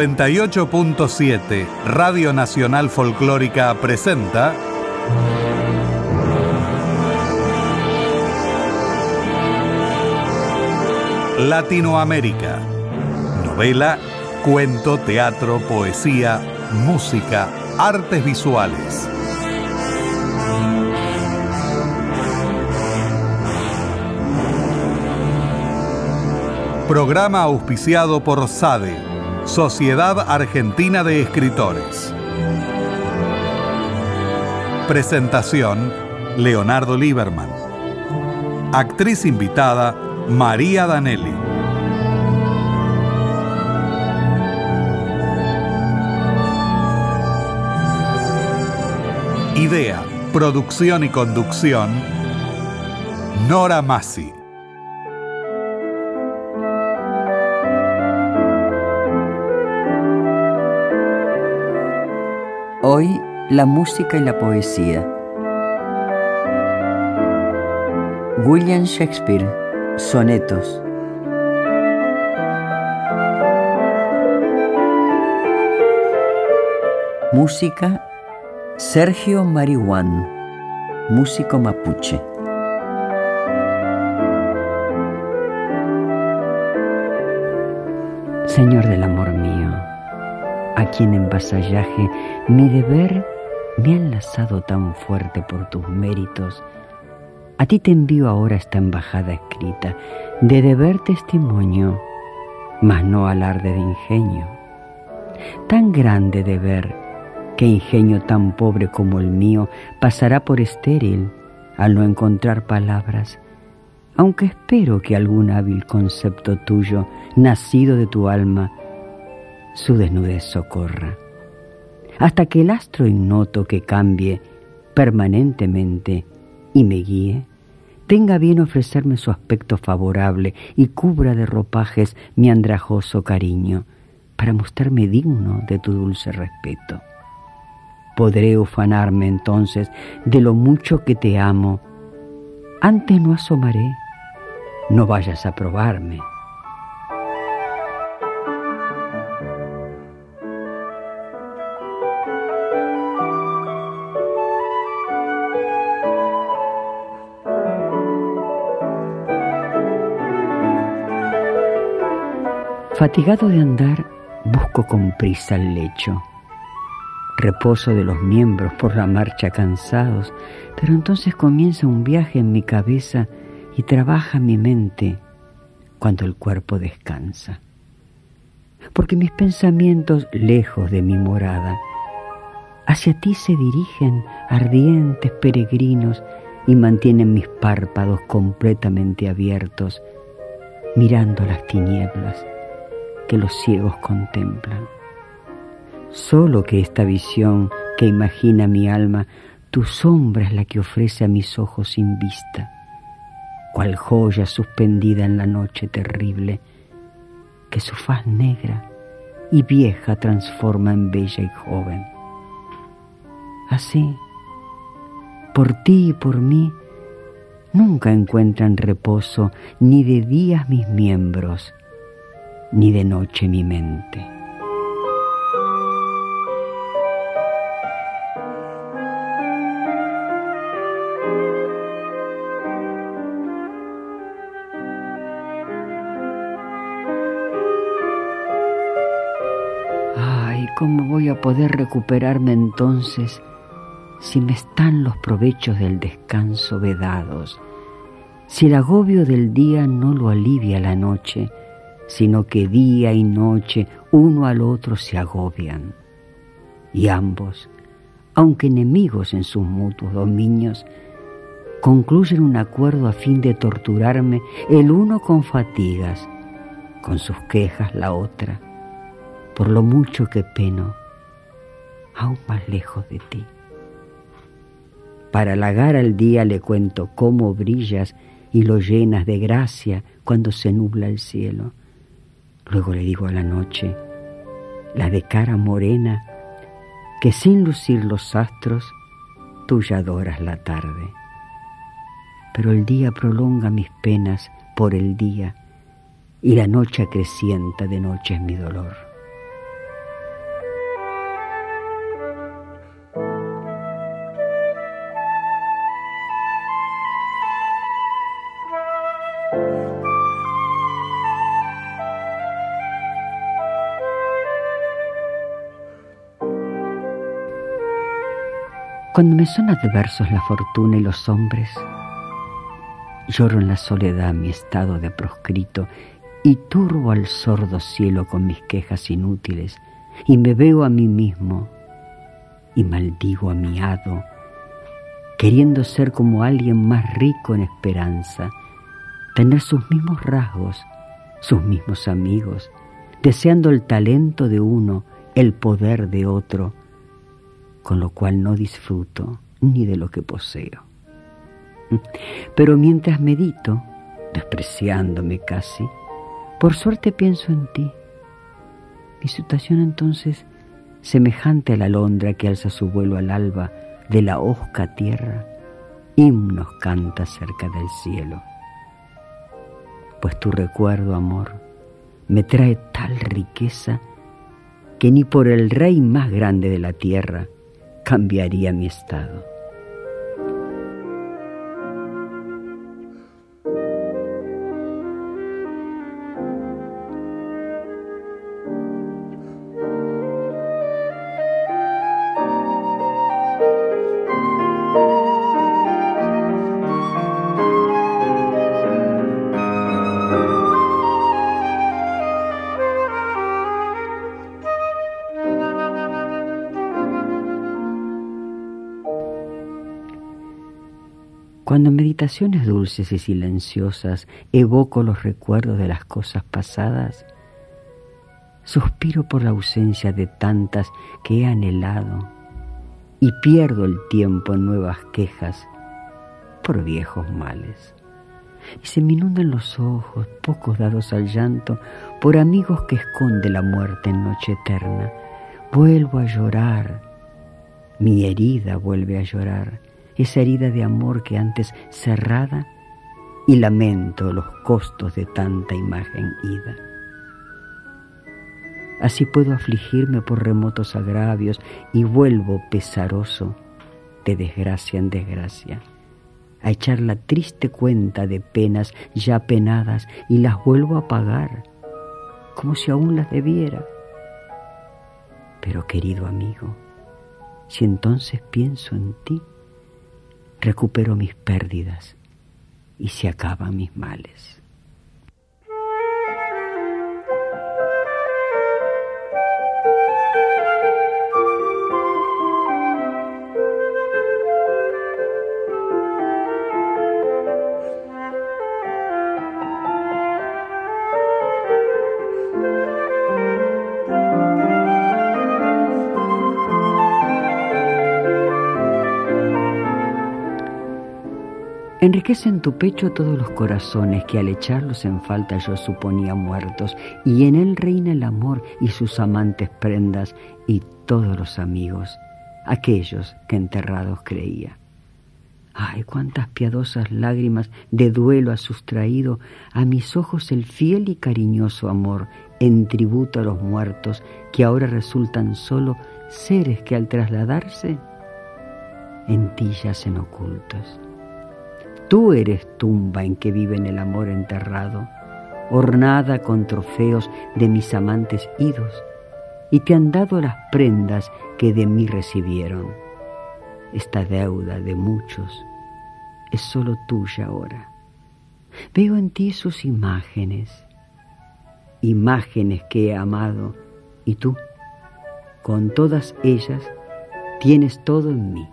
98.7 Radio Nacional Folclórica presenta Latinoamérica. Novela, cuento, teatro, poesía, música, artes visuales. Programa auspiciado por SADE, Sociedad Argentina de Escritores. Presentación, Leonardo Lieberman. Actriz invitada, María Danelli. Idea, producción y conducción, Nora Massi. Hoy la música y la poesía. William Shakespeare, Sonetos. Música, Sergio Marihuán, músico mapuche. Señor del amor mío, a quien en vasallaje mi deber me ha enlazado tan fuerte por tus méritos, a ti te envío ahora esta embajada escrita, de deber testimonio, mas no alarde de ingenio. Tan grande deber, que ingenio tan pobre como el mío pasará por estéril al no encontrar palabras, aunque espero que algún hábil concepto tuyo, nacido de tu alma, su desnudez socorra, hasta que el astro ignoto que cambie permanentemente y me guíe, tenga bien ofrecerme su aspecto favorable y cubra de ropajes mi andrajoso cariño, para mostrarme digno de tu dulce respeto. Podré ufanarme entonces de lo mucho que te amo. Antes no asomaré, no vayas a probarme. Fatigado de andar, busco con prisa el lecho. Reposo de los miembros por la marcha cansados, pero entonces comienza un viaje en mi cabeza y trabaja mi mente cuando el cuerpo descansa. Porque mis pensamientos, lejos de mi morada, hacia ti se dirigen ardientes peregrinos y mantienen mis párpados completamente abiertos, mirando las tinieblas que los ciegos contemplan. Solo que esta visión que imagina mi alma, tu sombra es la que ofrece a mis ojos sin vista, cual joya suspendida en la noche terrible, que su faz negra y vieja transforma en bella y joven. Así, por ti y por mí, nunca encuentran reposo ni de días mis miembros, ni de noche mi mente. Ay, ¿cómo voy a poder recuperarme entonces si me están los provechos del descanso vedados? Si el agobio del día no lo alivia la noche, sino que día y noche uno al otro se agobian. Y ambos, aunque enemigos en sus mutuos dominios, concluyen un acuerdo a fin de torturarme el uno con fatigas, con sus quejas la otra, por lo mucho que peno, aún más lejos de ti. Para halagar al día le cuento cómo brillas y lo llenas de gracia cuando se nubla el cielo Luego le digo a la noche, la de cara morena, que sin lucir los astros, tú ya adoras la tarde. Pero el día prolonga mis penas por el día y la noche acrecienta de noches mi dolor. Cuando me son adversos la fortuna y los hombres, lloro en la soledad mi estado de proscrito y turbo al sordo cielo con mis quejas inútiles y me veo a mí mismo y maldigo a mi hado, queriendo ser como alguien más rico en esperanza, tener sus mismos rasgos, sus mismos amigos, deseando el talento de uno, el poder de otro, con lo cual no disfruto ni de lo que poseo. Pero mientras medito, despreciándome casi, por suerte pienso en ti. Mi situación entonces, semejante a la alondra que alza su vuelo al alba de la hosca tierra, himnos canta cerca del cielo. Pues tu recuerdo, amor, me trae tal riqueza que ni por el rey más grande de la tierra cambiaría mi estado. Cuando en meditaciones dulces y silenciosas evoco los recuerdos de las cosas pasadas, suspiro por la ausencia de tantas que he anhelado y pierdo el tiempo en nuevas quejas por viejos males. Y se me inundan los ojos, pocos dados al llanto, por amigos que esconde la muerte en noche eterna. Vuelvo a llorar, mi herida vuelve a llorar esa herida de amor que antes cerrada y lamento los costos de tanta imagen ida. Así puedo afligirme por remotos agravios y vuelvo pesaroso de desgracia en desgracia, a echar la triste cuenta de penas ya penadas y las vuelvo a pagar, como si aún las debiera. Pero querido amigo, si entonces pienso en ti, recupero mis pérdidas y se acaban mis males. Enriquece en tu pecho todos los corazones que al echarlos en falta yo suponía muertos, y en él reina el amor y sus amantes prendas y todos los amigos, aquellos que enterrados creía. Ay, cuántas piadosas lágrimas de duelo ha sustraído a mis ojos el fiel y cariñoso amor en tributo a los muertos que ahora resultan solo seres que al trasladarse en ti yacen ocultos. Tú eres tumba en que viven el amor enterrado, ornada con trofeos de mis amantes idos, y te han dado las prendas que de mí recibieron. Esta deuda de muchos es solo tuya ahora. Veo en ti sus imágenes, imágenes que he amado, y tú, con todas ellas, tienes todo en mí.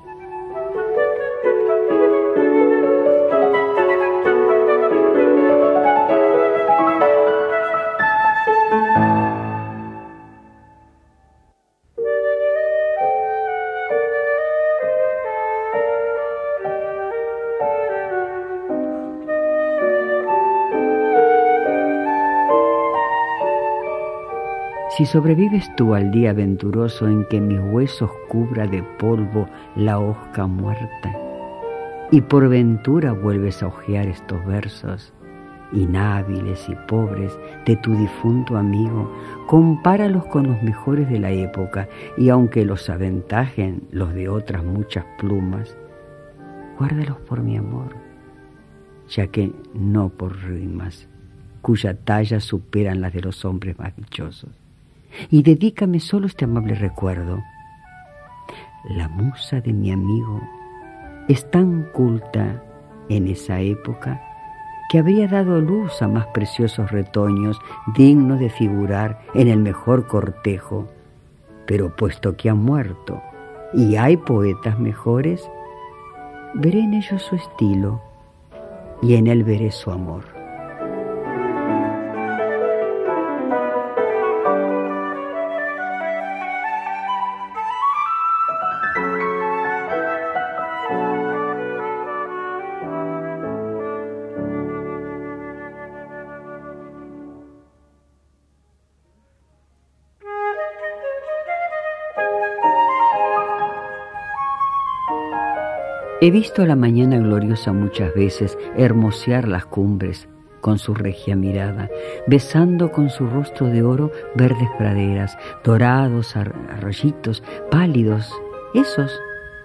Si sobrevives tú al día venturoso en que mis huesos cubra de polvo la hosca muerta, y por ventura vuelves a hojear estos versos, inhábiles y pobres de tu difunto amigo, compáralos con los mejores de la época, y aunque los aventajen los de otras muchas plumas, guárdalos por mi amor, ya que no por rimas, cuya talla superan las de los hombres más dichosos y dedícame solo este amable recuerdo. La musa de mi amigo es tan culta en esa época que habría dado luz a más preciosos retoños dignos de figurar en el mejor cortejo. Pero puesto que ha muerto y hay poetas mejores, veré en ellos su estilo y en él veré su amor. He visto la mañana gloriosa muchas veces hermosear las cumbres con su regia mirada, besando con su rostro de oro verdes praderas, dorados arroyitos, pálidos, esos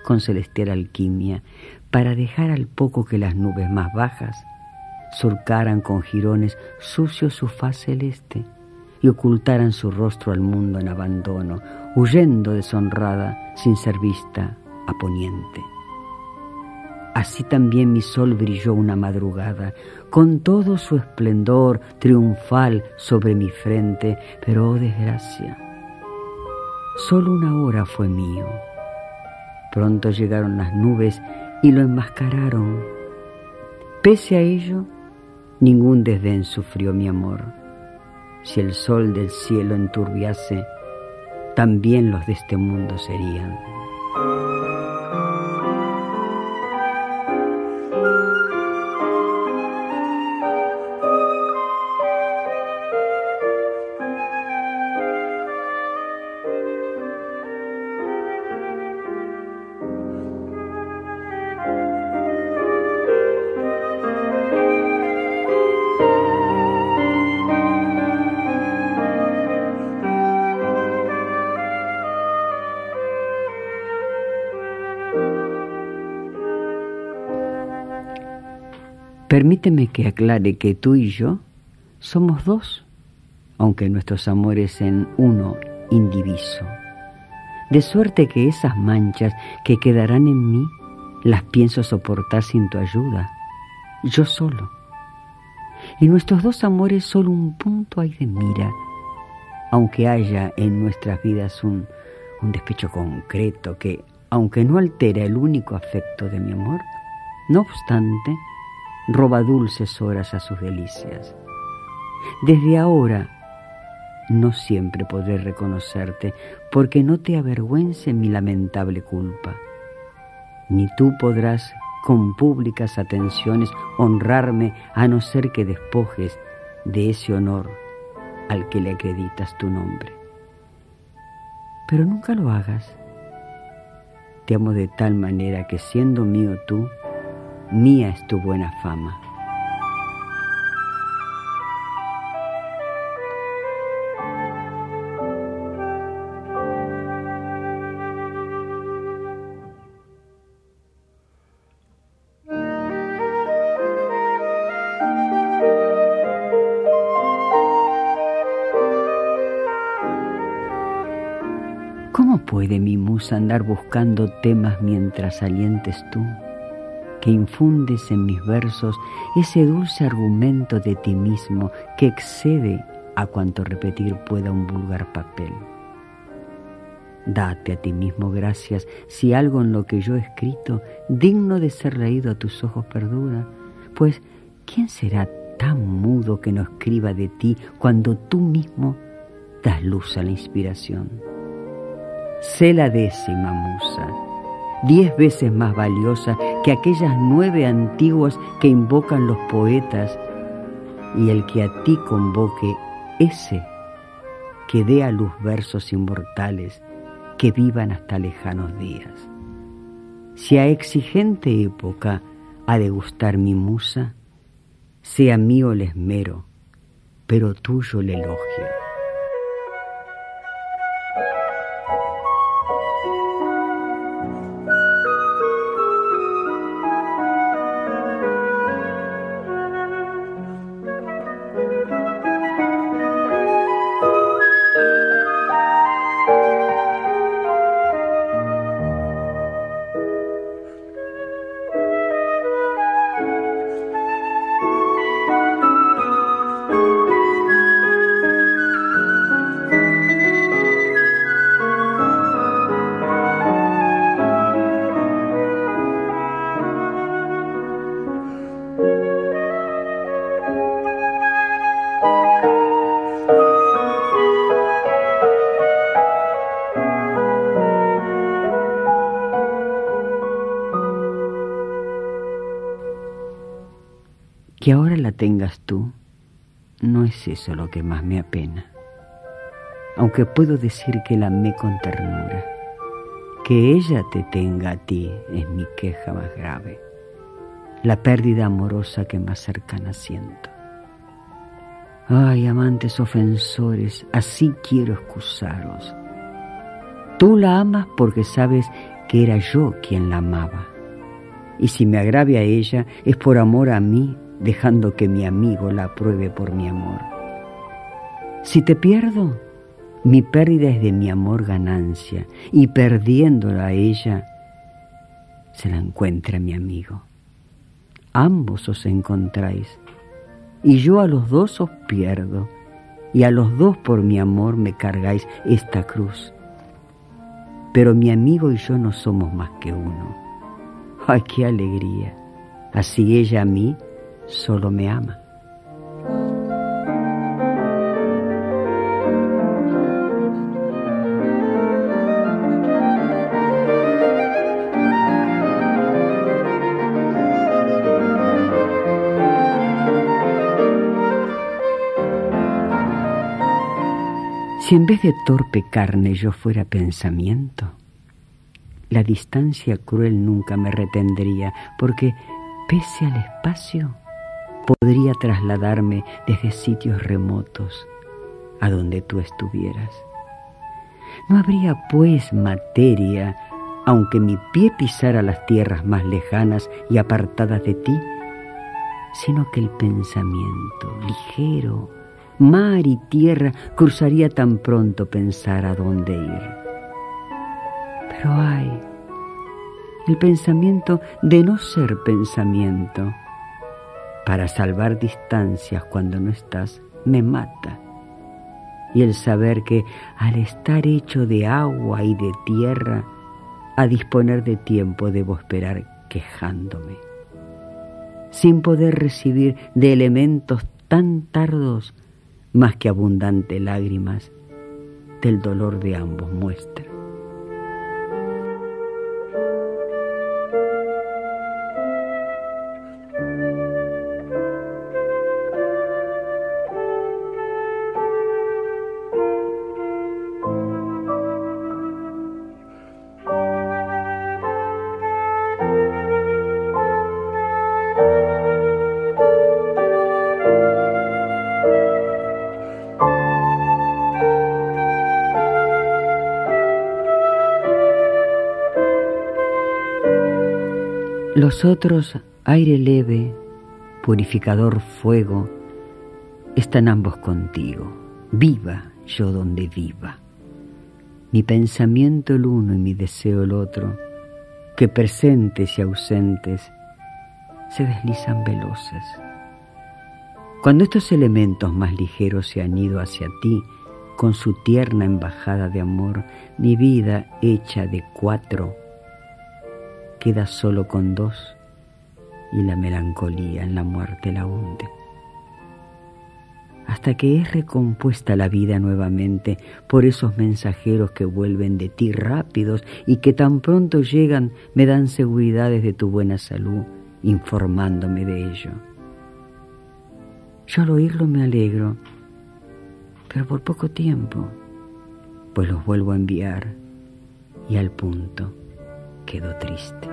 con celestial alquimia, para dejar al poco que las nubes más bajas surcaran con jirones sucios su faz celeste y ocultaran su rostro al mundo en abandono, huyendo deshonrada sin ser vista a poniente. Así también mi sol brilló una madrugada, con todo su esplendor triunfal sobre mi frente, pero oh desgracia, solo una hora fue mío. Pronto llegaron las nubes y lo enmascararon. Pese a ello, ningún desdén sufrió mi amor. Si el sol del cielo enturbiase, también los de este mundo serían. Permíteme que aclare que tú y yo somos dos, aunque nuestros amores en uno indiviso. De suerte que esas manchas que quedarán en mí las pienso soportar sin tu ayuda, yo solo. Y nuestros dos amores solo un punto hay de mira, aunque haya en nuestras vidas un, un despecho concreto que, aunque no altera el único afecto de mi amor, no obstante, roba dulces horas a sus delicias. Desde ahora no siempre podré reconocerte, porque no te avergüence mi lamentable culpa. Ni tú podrás con públicas atenciones honrarme a no ser que despojes de ese honor al que le acreditas tu nombre. Pero nunca lo hagas. Te amo de tal manera que siendo mío tú, mía es tu buena fama. ¿Cómo puede mi musa andar buscando temas mientras alientes tú? Que infundes en mis versos ese dulce argumento de ti mismo que excede a cuanto repetir pueda un vulgar papel. Date a ti mismo gracias si algo en lo que yo he escrito, digno de ser leído a tus ojos, perdura, pues ¿quién será tan mudo que no escriba de ti cuando tú mismo das luz a la inspiración? Sé la décima musa diez veces más valiosa que aquellas nueve antiguas que invocan los poetas, y el que a ti convoque, ese que dé a luz versos inmortales que vivan hasta lejanos días. Si a exigente época ha de gustar mi musa, sea mío el esmero, pero tuyo el elogio. Tengas tú, no es eso lo que más me apena. Aunque puedo decir que la amé con ternura. Que ella te tenga a ti es mi queja más grave, la pérdida amorosa que más cercana siento. Ay, amantes ofensores, así quiero excusaros. Tú la amas porque sabes que era yo quien la amaba. Y si me agravia a ella es por amor a mí, dejando que mi amigo la apruebe por mi amor. Si te pierdo, mi pérdida es de mi amor ganancia, y perdiéndola a ella, se la encuentra mi amigo. Ambos os encontráis, y yo a los dos os pierdo, y a los dos por mi amor me cargáis esta cruz. Pero mi amigo y yo no somos más que uno. ¡Ay, qué alegría! Así ella a mí solo me ama. Si en vez de torpe carne yo fuera pensamiento, la distancia cruel nunca me retendría, porque pese al espacio podría trasladarme desde sitios remotos a donde tú estuvieras. No habría pues materia, aunque mi pie pisara las tierras más lejanas y apartadas de ti, sino que el pensamiento ligero, mar y tierra cruzaría tan pronto pensar a dónde ir. Pero ay, el pensamiento de no ser pensamiento, para salvar distancias cuando no estás, me mata. Y el saber que al estar hecho de agua y de tierra, a disponer de tiempo debo esperar quejándome, sin poder recibir de elementos tan tardos más que abundante lágrimas del dolor de ambos muestra. Los otros, aire leve, purificador fuego, están ambos contigo. Viva yo donde viva. Mi pensamiento el uno y mi deseo el otro, que presentes y ausentes se deslizan veloces. Cuando estos elementos más ligeros se han ido hacia ti, con su tierna embajada de amor, mi vida hecha de cuatro queda solo con dos y la melancolía en la muerte la hunde. Hasta que es recompuesta la vida nuevamente por esos mensajeros que vuelven de ti rápidos y que tan pronto llegan me dan seguridades de tu buena salud, informándome de ello. Yo al oírlo me alegro, pero por poco tiempo, pues los vuelvo a enviar y al punto quedo triste.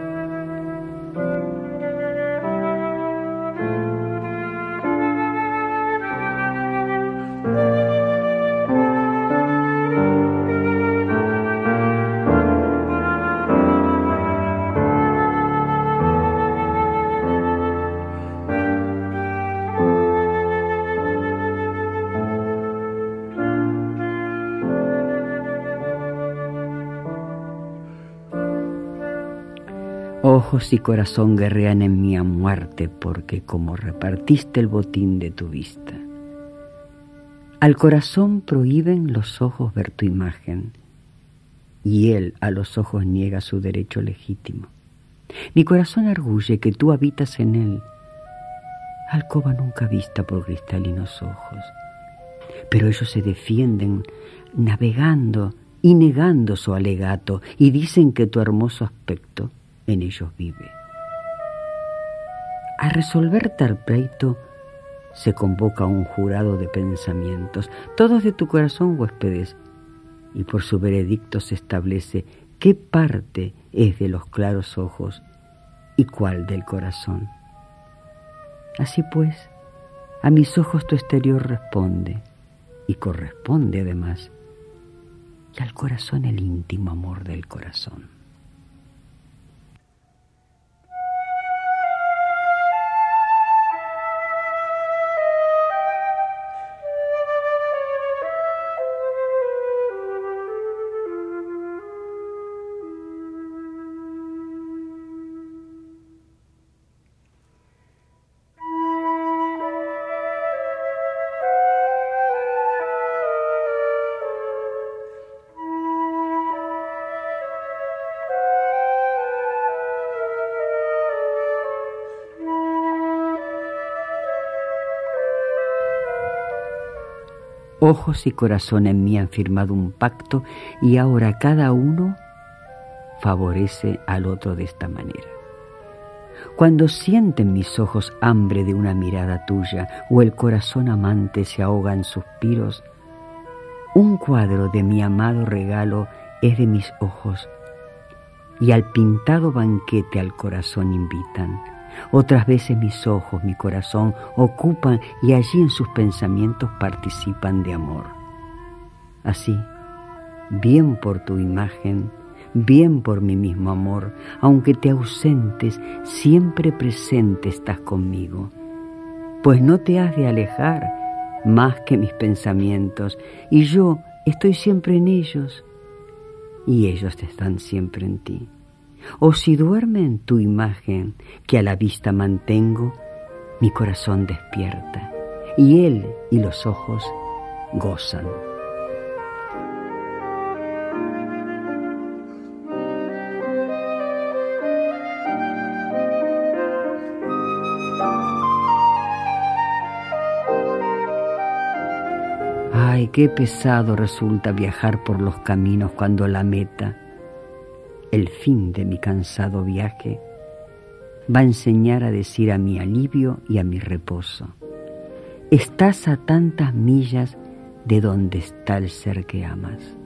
Ojos y corazón guerrean en mí a muerte porque como repartiste el botín de tu vista. Al corazón prohíben los ojos ver tu imagen y él a los ojos niega su derecho legítimo. Mi corazón arguye que tú habitas en él, alcoba nunca vista por cristalinos ojos, pero ellos se defienden navegando y negando su alegato y dicen que tu hermoso aspecto en ellos vive. A resolver tal pleito, se convoca un jurado de pensamientos, todos de tu corazón huéspedes, y por su veredicto se establece qué parte es de los claros ojos y cuál del corazón. Así pues, a mis ojos tu exterior responde, y corresponde además, y al corazón el íntimo amor del corazón. Ojos y corazón en mí han firmado un pacto y ahora cada uno favorece al otro de esta manera. Cuando sienten mis ojos hambre de una mirada tuya o el corazón amante se ahoga en suspiros, un cuadro de mi amado regalo es de mis ojos y al pintado banquete al corazón invitan otras veces mis ojos, mi corazón ocupan y allí en sus pensamientos participan de amor. Así, bien por tu imagen, bien por mi mismo amor, aunque te ausentes, siempre presente estás conmigo, pues no te has de alejar más que mis pensamientos, y yo estoy siempre en ellos, y ellos están siempre en ti o si duerme en tu imagen que a la vista mantengo, mi corazón despierta y él y los ojos gozan. Ay, qué pesado resulta viajar por los caminos cuando la meta el fin de mi cansado viaje, va a enseñar a decir a mi alivio y a mi reposo. Estás a tantas millas de donde está el ser que amas.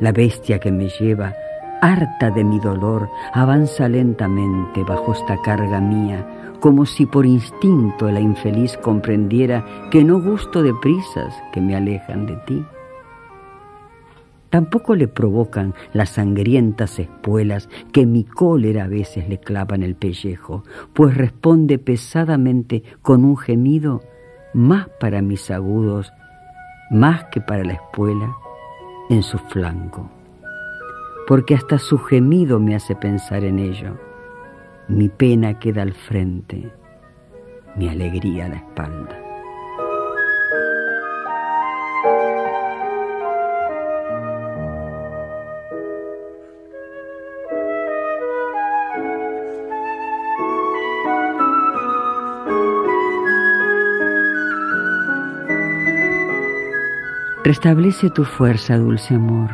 La bestia que me lleva, harta de mi dolor, avanza lentamente bajo esta carga mía, como si por instinto la infeliz comprendiera que no gusto de prisas que me alejan de ti Tampoco le provocan las sangrientas espuelas que mi cólera a veces le clavan el pellejo, pues responde pesadamente con un gemido más para mis agudos, más que para la espuela, en su flanco. Porque hasta su gemido me hace pensar en ello. Mi pena queda al frente, mi alegría a la espalda. Restablece tu fuerza, dulce amor.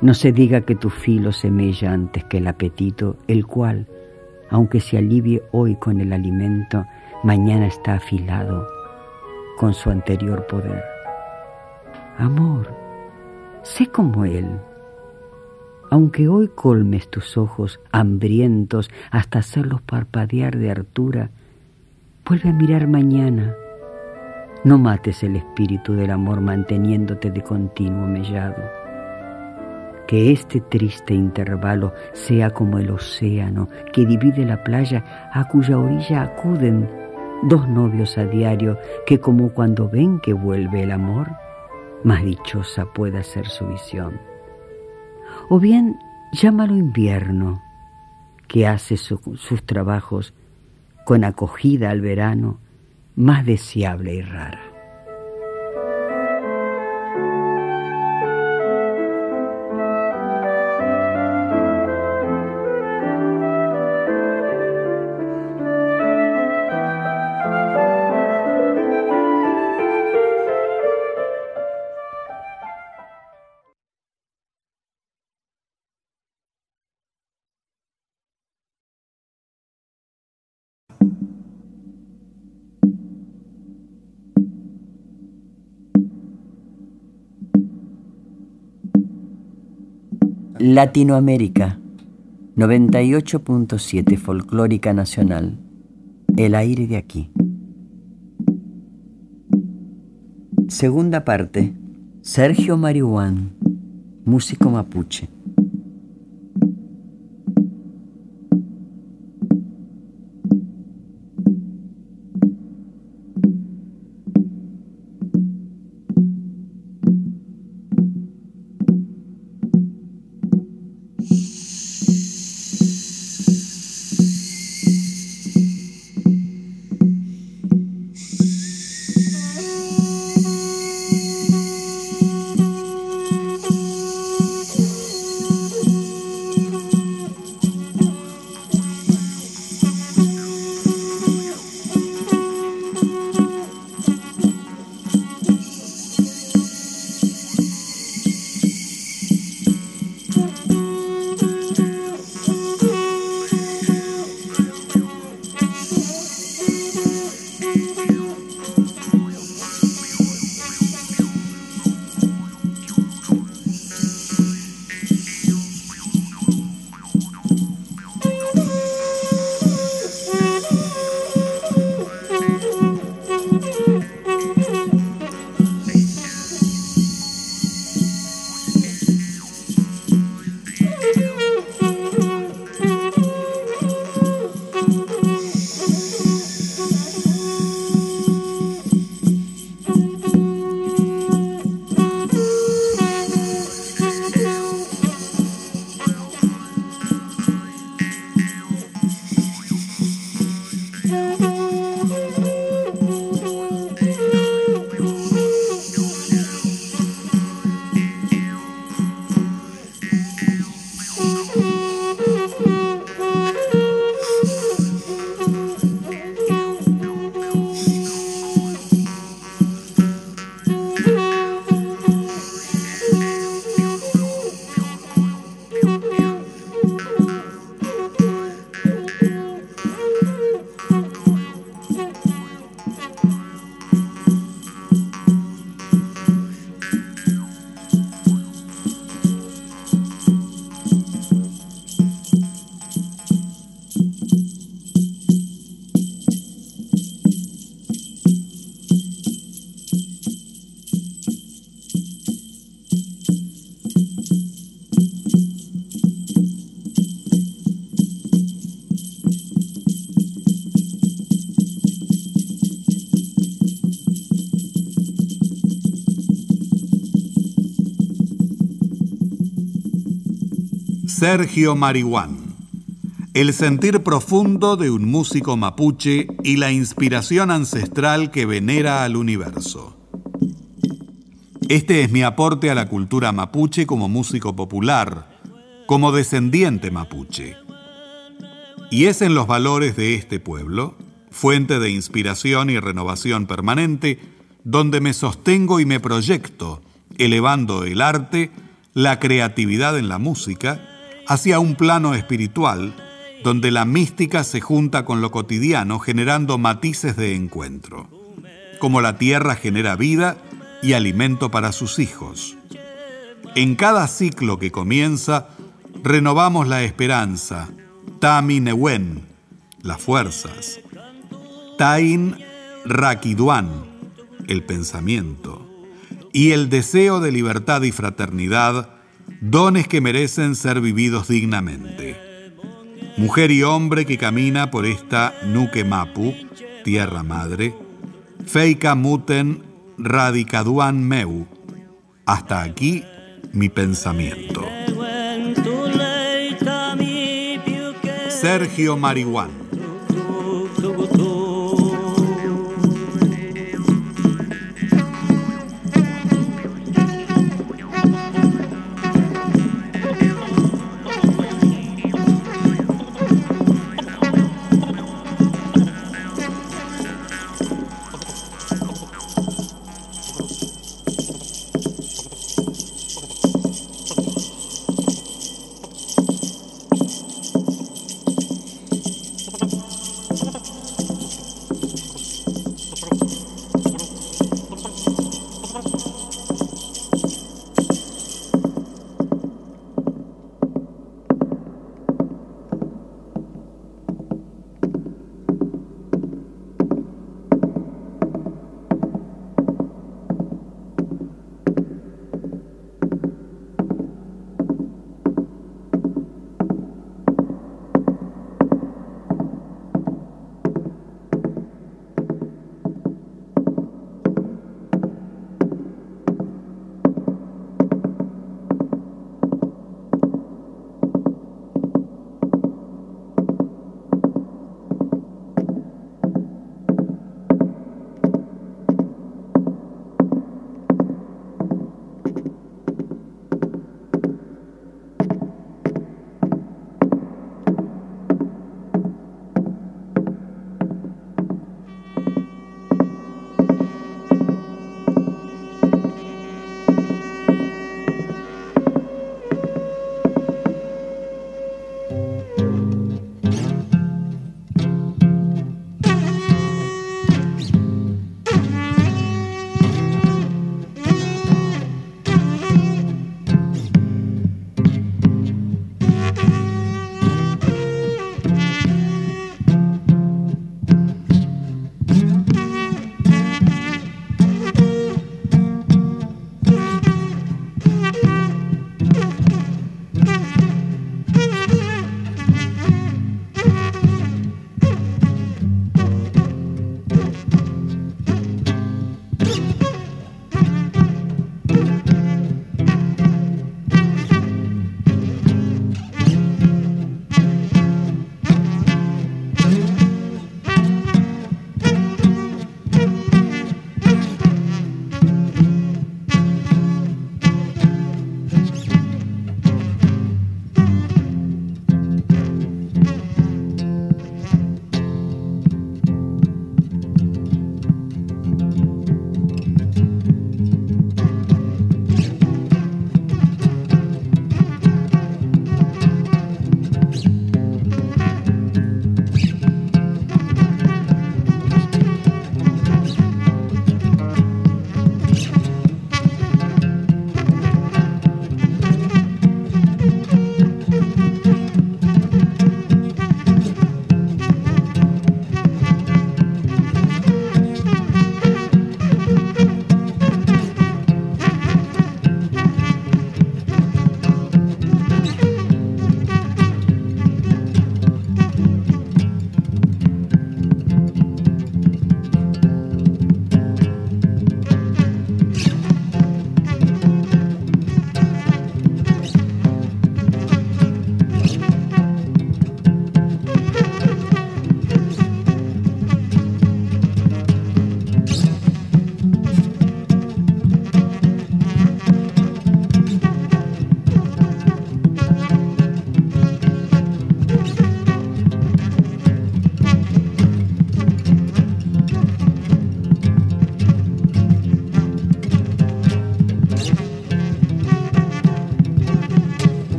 No se diga que tu filo se mella antes que el apetito, el cual, aunque se alivie hoy con el alimento, mañana está afilado con su anterior poder. Amor, sé como Él. Aunque hoy colmes tus ojos hambrientos hasta hacerlos parpadear de hartura, vuelve a mirar mañana no mates el espíritu del amor manteniéndote de continuo mellado. Que este triste intervalo sea como el océano que divide la playa a cuya orilla acuden dos novios a diario que como cuando ven que vuelve el amor, más dichosa pueda ser su visión. O bien llámalo invierno, que hace sus trabajos con acogida al verano, más deseable y rara. Latinoamérica 98.7 Folclórica Nacional. El aire de aquí. Segunda parte. Sergio Marihuán, músico mapuche. Sergio Marihuán. El sentir profundo de un músico mapuche y la inspiración ancestral que venera al universo. Este es mi aporte a la cultura mapuche como músico popular, como descendiente mapuche. Y es en los valores de este pueblo, fuente de inspiración y renovación permanente, donde me sostengo y me proyecto, elevando el arte, la creatividad en la música, hacia un plano espiritual donde la mística se junta con lo cotidiano generando matices de encuentro, como la tierra genera vida y alimento para sus hijos. En cada ciclo que comienza, renovamos la esperanza, Tami Newen, las fuerzas, Tain Rakiduan, el pensamiento, y el deseo de libertad y fraternidad dones que merecen ser vividos dignamente. Mujer y hombre que camina por esta Nuque Mapu, tierra madre, Feika Muten Radicaduan Meu. Hasta aquí mi pensamiento. Sergio Marihuán.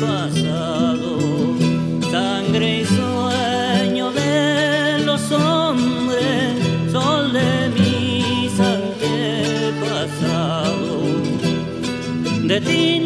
pasado, sangre y sueño de los hombres, sol de mis antepasados, de ti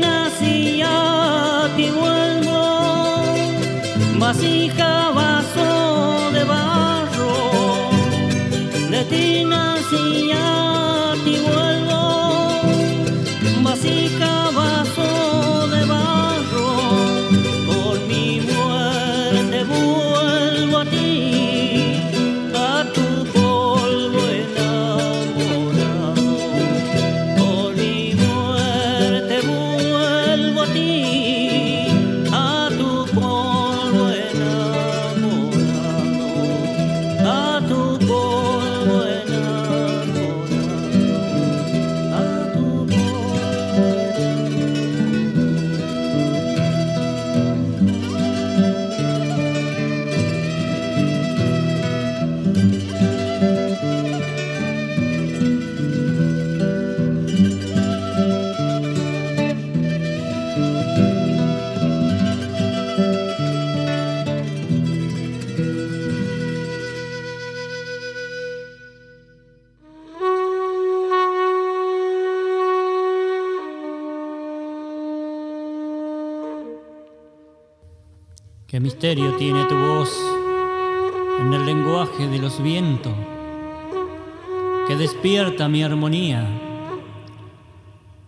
despierta mi armonía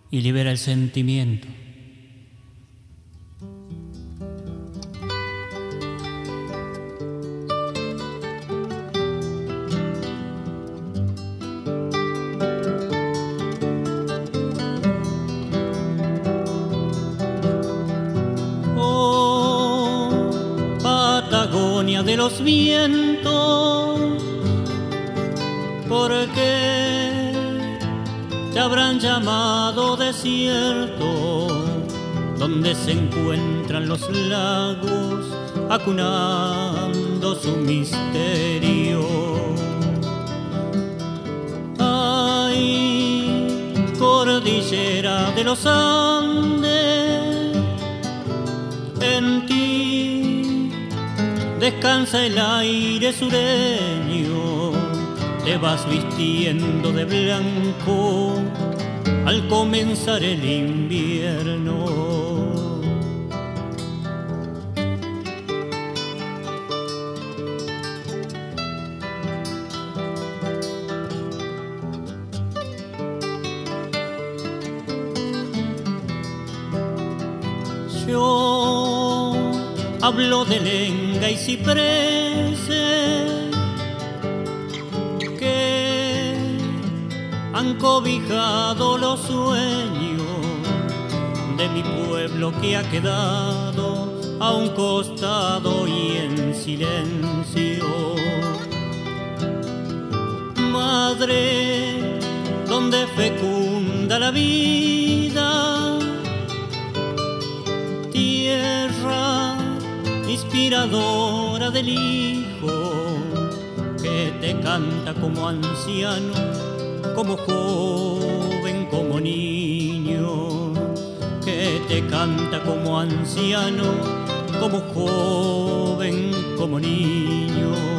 y libera el sentimiento. de los vientos, llamado desierto, donde se encuentran los lagos acunando su misterio. Ay, cordillera de los Andes, en ti descansa el aire sureño, te vas vistiendo de blanco al comenzar el invierno. hablo de lenga y cipreses que han cobijado los sueños de mi pueblo que ha quedado a un costado y en silencio. Madre, donde fecunda la vida, tierra inspiradora del hijo que te canta como anciano, como joven, como niño, que te canta como anciano, como joven, como niño.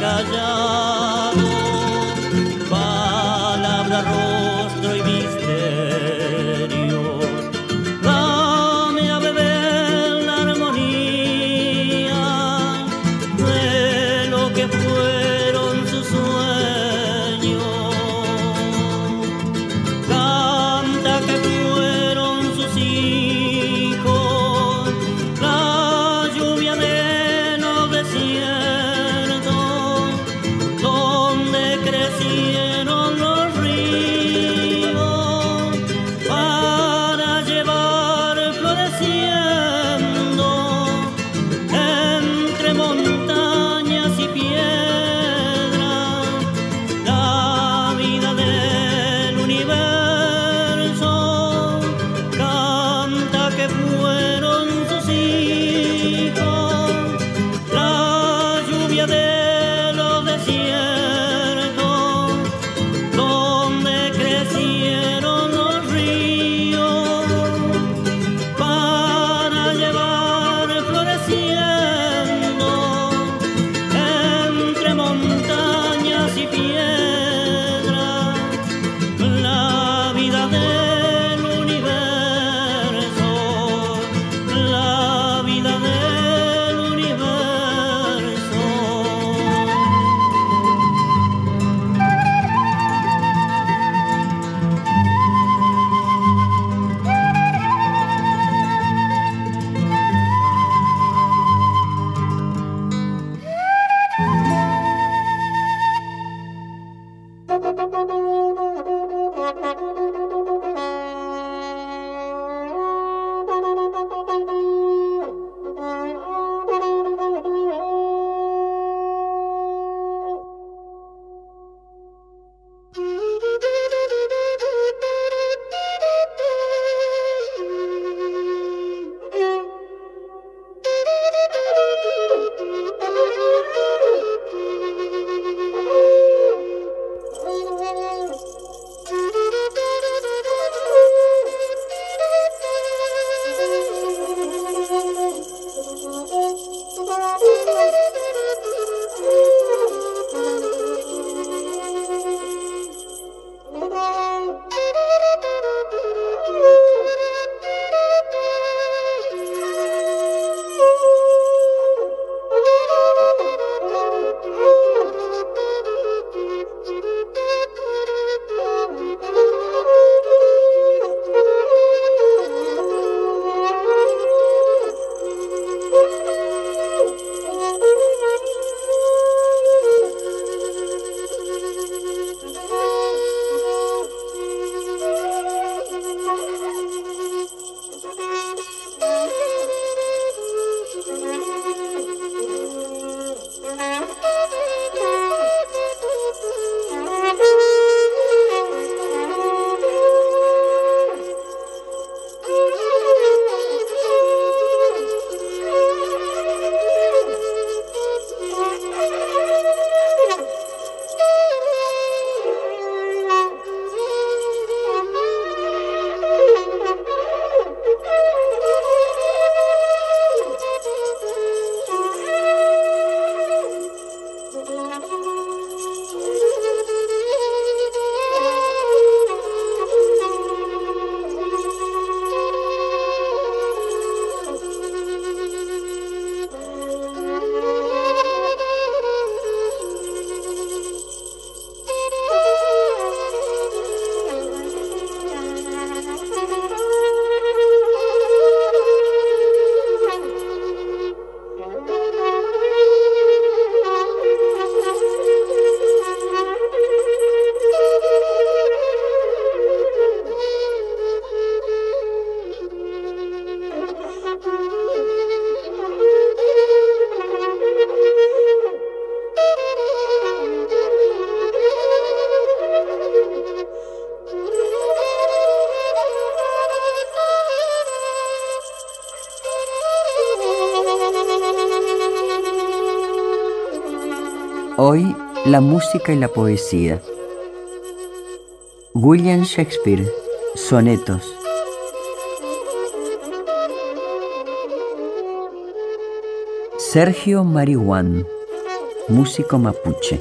callar. La música y la poesía. William Shakespeare, sonetos. Sergio Marihuán, músico mapuche.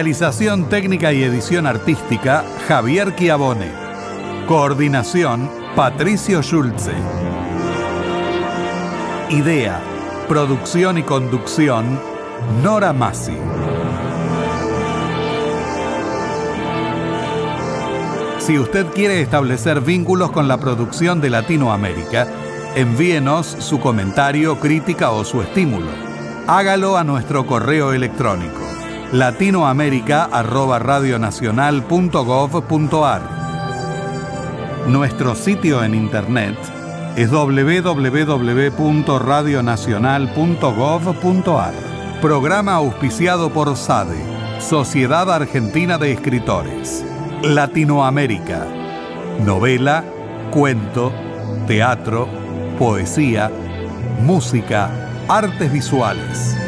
Realización técnica y edición artística, Javier Chiavone. Coordinación, Patricio Schulze. Idea, producción y conducción, Nora Massi. Si usted quiere establecer vínculos con la producción de Latinoamérica, envíenos su comentario, crítica o su estímulo. Hágalo a nuestro correo electrónico latinoamerica.radionacional.gov.ar. Nuestro sitio en internet es www.radionacional.gov.ar. Programa auspiciado por SADE, Sociedad Argentina de Escritores. Latinoamérica. Novela, cuento, teatro, poesía, música, artes visuales.